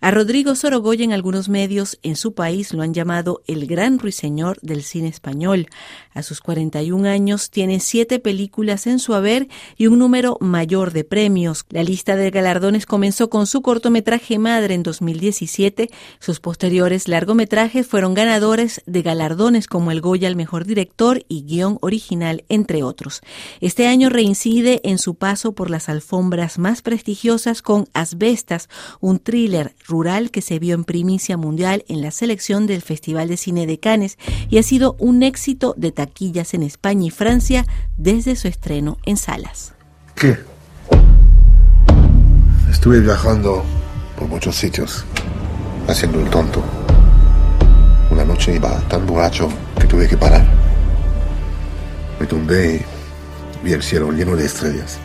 A Rodrigo Sorogoyen algunos medios en su país lo han llamado el gran ruiseñor del cine español. A sus 41 años tiene siete películas en su haber y un número mayor de premios. La lista de galardones comenzó con su cortometraje Madre en 2017. Sus posteriores largometrajes fueron ganadores de galardones como el Goya al Mejor Director y Guión Original, entre otros. Este año reincide en su paso por las alfombras más prestigiosas con Asbestas, un thriller rural que se vio en primicia mundial en la selección del Festival de Cine de Cannes y ha sido un éxito de taquillas en España y Francia desde su estreno en salas. ¿Qué? Estuve viajando por muchos sitios, haciendo el tonto. Una noche iba tan borracho que tuve que parar. Me tumbé y vi el cielo lleno de estrellas.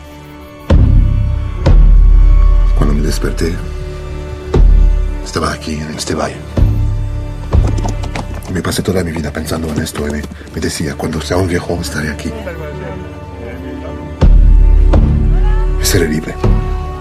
Cuando me desperté, estaba aquí, en este valle. Me pasé toda mi vida pensando en esto y me, decía, cuando sea un viejo estaré aquí. Seré libre.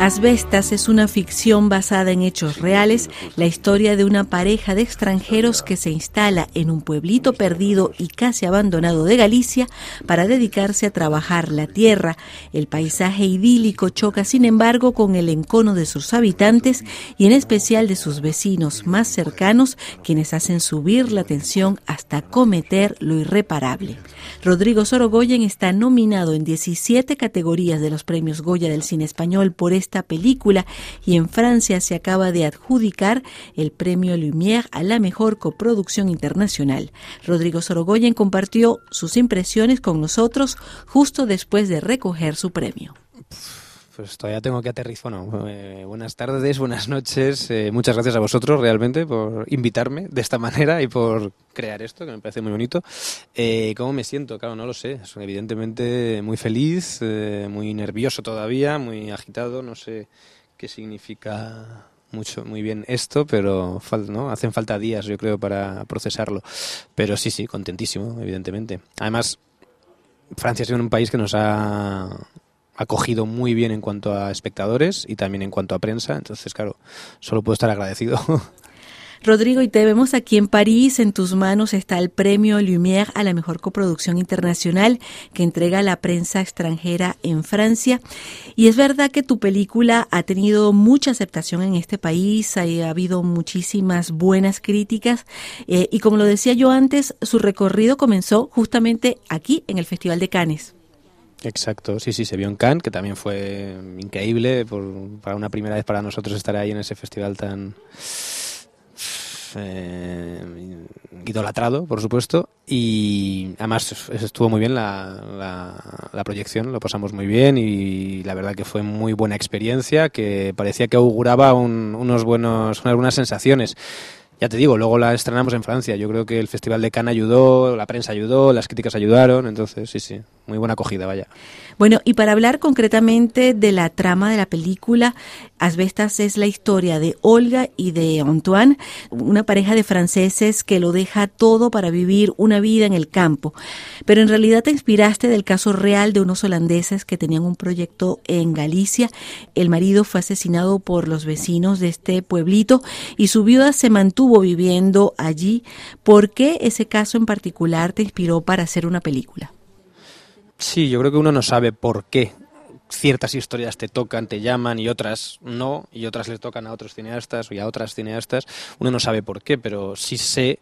Asbestas es una ficción basada en hechos reales, la historia de una pareja de extranjeros que se instala en un pueblito perdido y casi abandonado de Galicia para dedicarse a trabajar la tierra. El paisaje idílico choca, sin embargo, con el encono de sus habitantes y en especial de sus vecinos más cercanos, quienes hacen subir la tensión hasta cometer lo irreparable. Rodrigo Sorogoyen está nominado en 17 categorías de los premios Goya del cine español por esta película y en Francia se acaba de adjudicar el premio Lumière a la mejor coproducción internacional. Rodrigo Sorogoyen compartió sus impresiones con nosotros justo después de recoger su premio. Pues todavía tengo que aterrizar. Bueno, eh, buenas tardes, buenas noches. Eh, muchas gracias a vosotros realmente por invitarme de esta manera y por crear esto, que me parece muy bonito. Eh, ¿Cómo me siento? Claro, no lo sé. Soy evidentemente muy feliz, eh, muy nervioso todavía, muy agitado. No sé qué significa mucho, muy bien esto, pero ¿no? hacen falta días, yo creo, para procesarlo. Pero sí, sí, contentísimo, evidentemente. Además, Francia ha sido un país que nos ha acogido muy bien en cuanto a espectadores y también en cuanto a prensa. Entonces, claro, solo puedo estar agradecido. Rodrigo, y te vemos aquí en París. En tus manos está el premio Lumière a la mejor coproducción internacional que entrega la prensa extranjera en Francia. Y es verdad que tu película ha tenido mucha aceptación en este país, ha, habido muchísimas buenas críticas. Eh, y como lo decía yo antes, su recorrido comenzó justamente aquí, en el Festival de Cannes. Exacto, sí, sí, se vio en Cannes, que también fue increíble, por, para una primera vez para nosotros estar ahí en ese festival tan eh, idolatrado, por supuesto, y además estuvo muy bien la, la, proyección, lo pasamos muy bien y la verdad que fue muy buena experiencia, que parecía que auguraba unos buenos, unas buenas sensaciones. Ya te digo, luego la estrenamos en Francia. Yo creo que el Festival de Cannes ayudó, la prensa ayudó, las críticas ayudaron, entonces sí, sí, muy buena acogida, vaya. Bueno, y para hablar concretamente de la trama de la película, Asbestas es la historia de Olga y de Antoine, una pareja de franceses que lo deja todo para vivir una vida en el campo. Pero en realidad te inspiraste del caso real de unos holandeses que tenían un proyecto en Galicia. El marido fue asesinado por los vecinos de este pueblito y su viuda se mantuvo viviendo allí. ¿Por qué ese caso en particular te inspiró para hacer una película? Sí, yo creo que uno no sabe por qué ciertas historias te tocan, te llaman y otras no, y otras le tocan a otros cineastas y a otras cineastas. Uno no sabe por qué, pero sí sé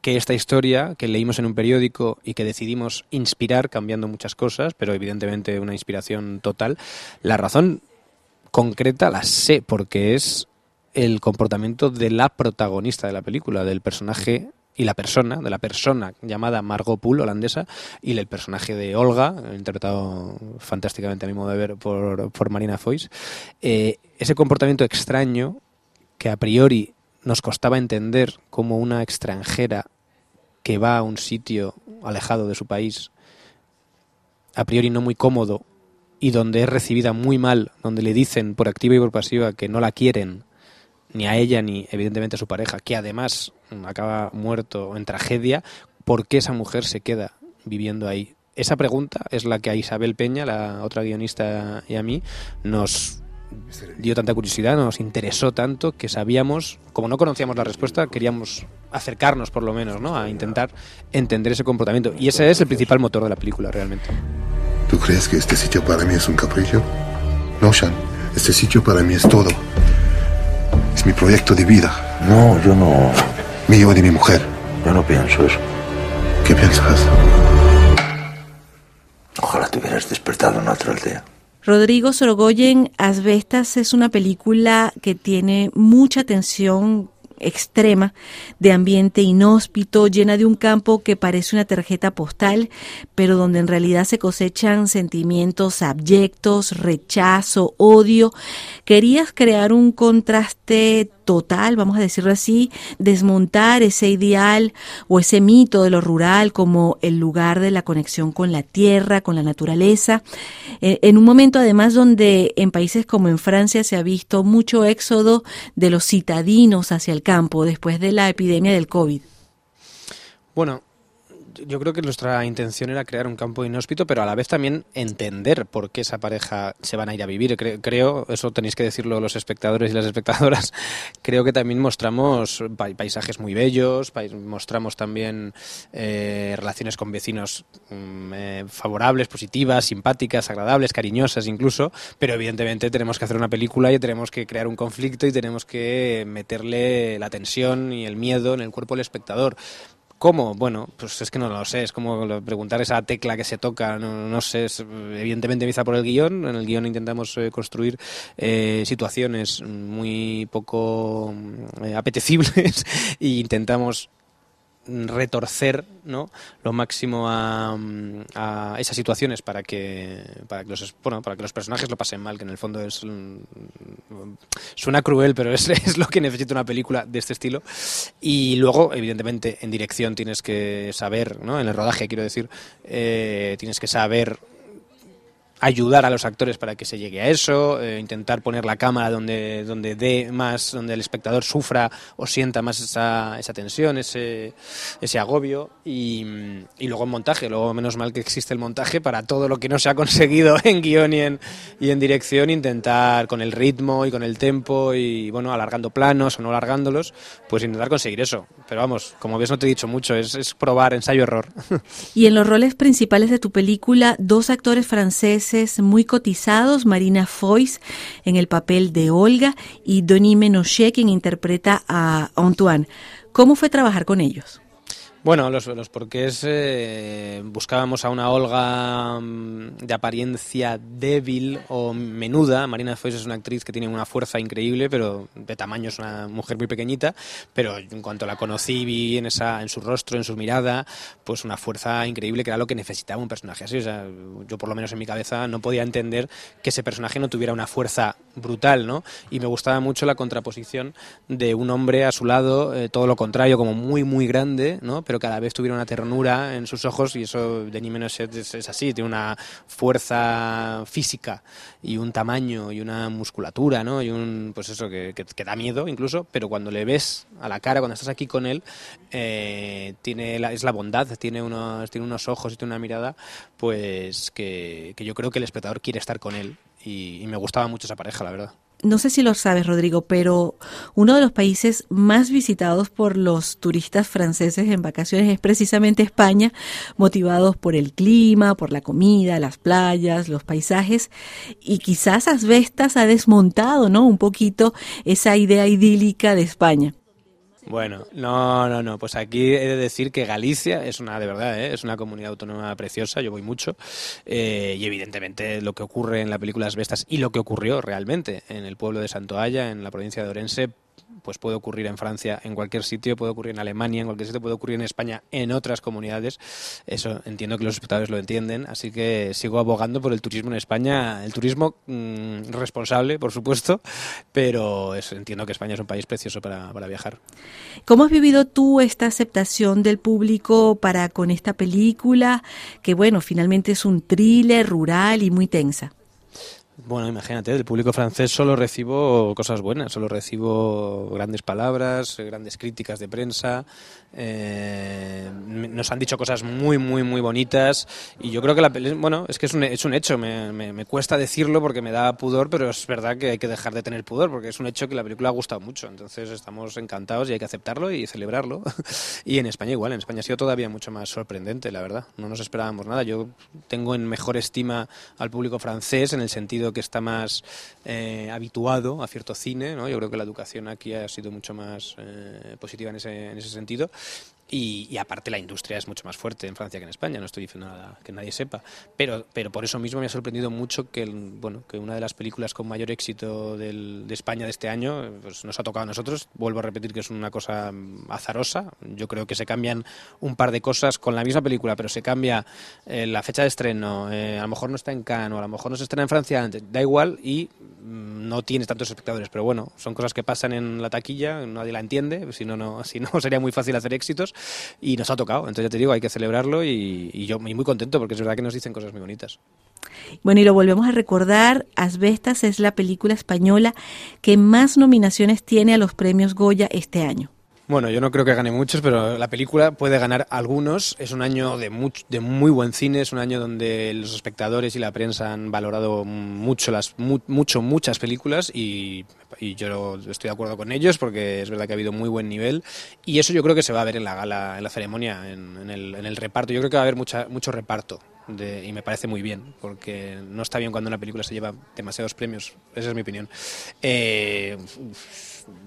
que esta historia que leímos en un periódico y que decidimos inspirar cambiando muchas cosas, pero evidentemente una inspiración total, la razón concreta la sé porque es el comportamiento de la protagonista de la película, del personaje y la persona, de la persona llamada Margot Poole, holandesa, y el personaje de Olga, interpretado fantásticamente a mi modo de ver por, Marina Foïs, eh, ese comportamiento extraño que a priori nos costaba entender como una extranjera que va a un sitio alejado de su país, a priori no muy cómodo, y donde es recibida muy mal, donde le dicen por activa y por pasiva que no la quieren, ni a ella ni evidentemente a su pareja, que además acaba muerto en tragedia, ¿por qué esa mujer se queda viviendo ahí? Esa pregunta es la que a Isabel Peña, la otra guionista y a mí, nos dio tanta curiosidad, nos interesó tanto que sabíamos, como no conocíamos la respuesta, queríamos acercarnos por lo menos, ¿no? A intentar entender ese comportamiento. Y ese es el principal motor de la película, realmente. ¿Tú crees que este sitio para mí es un capricho? No, Sean. Este sitio para mí es todo. Es mi proyecto de vida. No, yo no. Mío y de mi mujer. Yo no pienso eso. ¿Qué piensas? Ojalá te hubieras despertado en otra aldea. Rodrigo Sorogoyen, Asbestas es una película que tiene mucha tensión extrema de ambiente inhóspito, llena de un campo que parece una tarjeta postal, pero donde en realidad se cosechan sentimientos abyectos, rechazo, odio. Querías crear un contraste total, vamos a decirlo así, desmontar ese ideal o ese mito de lo rural como el lugar de la conexión con la tierra, con la naturaleza, eh, en un momento además donde en países como en Francia se ha visto mucho éxodo de los citadinos hacia el campo después de la epidemia del COVID. Bueno, yo creo que nuestra intención era crear un campo inhóspito, pero a la vez también entender por qué esa pareja se van a ir a vivir. Creo, eso tenéis que decirlo los espectadores y las espectadoras, creo que también mostramos paisajes muy bellos, mostramos también eh, relaciones con vecinos mm, eh, favorables, positivas, simpáticas, agradables, cariñosas incluso, pero evidentemente tenemos que hacer una película y tenemos que crear un conflicto y tenemos que meterle la tensión y el miedo en el cuerpo del espectador. ¿Cómo? Bueno, pues es que no lo sé, es como preguntar esa tecla que se toca, no, sé, evidentemente empieza por el guion, en el guion intentamos eh, construir eh, situaciones muy poco eh, apetecibles e intentamos retorcer ¿no? lo máximo a, a, esas situaciones para que para que los bueno, para que los personajes lo pasen mal que en el fondo es suena cruel pero es, es, lo que necesita una película de este estilo y luego evidentemente en dirección tienes que saber ¿no? en el rodaje quiero decir eh, tienes que saber ayudar a los actores para que se llegue a eso, eh, intentar poner la cámara donde, donde dé más, donde el espectador sufra o sienta más esa, esa tensión, ese, ese agobio y, y, luego en montaje, luego menos mal que existe el montaje para todo lo que no se ha conseguido en guion y en, y en dirección, intentar con el ritmo y con el tempo y bueno, alargando planos o no alargándolos, pues intentar conseguir eso. Pero vamos, como ves no te he dicho mucho, es, es probar ensayo-error. Y en los roles principales de tu película, dos actores franceses muy cotizados, Marina Foix en el papel de Olga y Denis Menochet quien interpreta a Antoine. ¿Cómo fue trabajar con ellos? Bueno, los, porqués eh, buscábamos a una Olga mm, de apariencia débil o menuda. Marina Foix es una actriz que tiene una fuerza increíble, pero de tamaño es una mujer muy pequeñita. Pero en cuanto la conocí, vi en, esa, en su rostro, en su mirada, pues una fuerza increíble que era lo que necesitaba un personaje así. O sea, yo por lo menos en mi cabeza no podía entender que ese personaje no tuviera una fuerza brutal, ¿no? Y me gustaba mucho la contraposición de un hombre a su lado, eh, todo lo contrario, como muy, muy grande, ¿no? Cada vez tuviera una ternura en sus ojos y eso de ni menos es, así, tiene una fuerza física y un tamaño y una musculatura, ¿no? Y un, pues eso, que, da miedo incluso, pero cuando le ves a la cara, cuando estás aquí con él, eh, tiene la, es la bondad, tiene unos, tiene unos ojos y tiene una mirada, pues que, que yo creo que el espectador quiere estar con él y me gustaba mucho esa pareja, la verdad no sé si lo sabes, Rodrigo, pero uno de los países más visitados por los turistas franceses en vacaciones es precisamente España, motivados por el clima, por la comida, las playas, los paisajes, y quizás Asbestas ha desmontado, ¿no? Un poquito esa idea idílica de España. Bueno, no, no, no. Pues aquí he de decir que Galicia es una, de verdad, ¿eh? es una comunidad autónoma preciosa. Yo voy mucho. Eh, y evidentemente lo que ocurre en la película Las Vestas y lo que ocurrió realmente en el pueblo de Santoalla, en la provincia de Orense, pues puede ocurrir en Francia, en cualquier sitio, puede ocurrir en Alemania, en cualquier sitio, puede ocurrir en España, en otras comunidades. Eso entiendo que los espectadores lo entienden, así que sigo abogando por el turismo en España, el turismo mmm, responsable, por supuesto, pero entiendo que España es un país precioso para, para viajar. ¿Cómo has vivido tú esta aceptación del público para con esta película, que bueno, finalmente es un thriller rural y muy tensa? Bueno, imagínate, del público francés solo recibo cosas buenas, solo recibo grandes palabras, grandes críticas de prensa, eh, nos han dicho cosas muy, muy, muy bonitas y yo creo que la bueno, es que es un, es un hecho, me, me, cuesta decirlo porque me da pudor, pero es verdad que hay que dejar de tener pudor porque es un hecho que la película ha gustado mucho, entonces estamos encantados y hay que aceptarlo y celebrarlo. y en España igual, en España ha sido todavía mucho más sorprendente, la verdad, no nos esperábamos nada. Yo tengo en mejor estima al público francés en el sentido que está más eh, habituado a cierto cine, ¿no? yo creo que la educación aquí ha sido mucho más eh, positiva en ese, en ese sentido y, aparte la industria es mucho más fuerte en Francia que en España, no estoy diciendo nada que nadie sepa, pero, pero por eso mismo me ha sorprendido mucho que, bueno, que una de las películas con mayor éxito del, de España de este año pues nos ha tocado a nosotros, vuelvo a repetir que es una cosa azarosa, yo creo que se cambian un par de cosas con la misma película, pero se cambia eh, la fecha de estreno, eh, a lo mejor no está en Cannes a lo mejor no se estrena en Francia antes, da igual y mm, no tiene tantos espectadores, pero bueno, son cosas que pasan en la taquilla, nadie la entiende, si no, no, si no sería muy fácil hacer éxitos y nos ha tocado. Entonces ya te digo, hay que celebrarlo y, yo muy contento porque es verdad que nos dicen cosas muy bonitas. Bueno, y lo volvemos a recordar, Asbestas es la película española que más nominaciones tiene a los premios Goya este año. Bueno, yo no creo que gane muchos, pero la película puede ganar algunos. Es un año de, de muy buen cine, es un año donde los espectadores y la prensa han valorado mucho, las, mucho muchas películas y, yo estoy de acuerdo con ellos porque es verdad que ha habido muy buen nivel y eso yo creo que se va a ver en la gala, en la ceremonia, en, el, en el, reparto. Yo creo que va a haber mucha, mucho reparto y me parece muy bien, porque no está bien cuando una película se lleva demasiados premios, esa es mi opinión. Eh,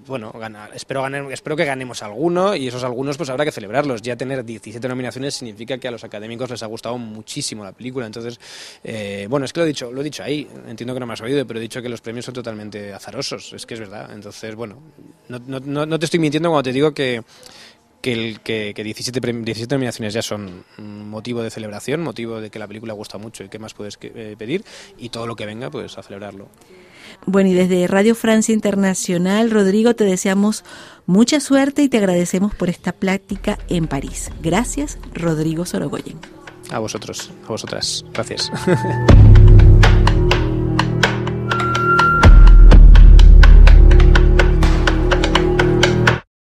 bueno, ganar, espero, ganar, espero que ganemos alguno y esos algunos pues habrá que celebrarlos. Ya tener 17 nominaciones significa que a los académicos les ha gustado muchísimo la película. Entonces, eh, bueno, es que lo he dicho, lo he dicho ahí, entiendo que no me has oído, pero he dicho que los premios son totalmente azarosos, es que es verdad. Entonces, bueno, no, no, no te estoy mintiendo cuando te digo que que, el, que, 17, 17 nominaciones ya son motivo de celebración, motivo de que la película gusta mucho y qué más puedes eh, pedir, y todo lo que venga, pues a celebrarlo. Bueno, y desde Radio Francia Internacional, Rodrigo, te deseamos mucha suerte y te agradecemos por esta plática en París. Gracias, Rodrigo Sorogoyen. A vosotros, a vosotras. Gracias.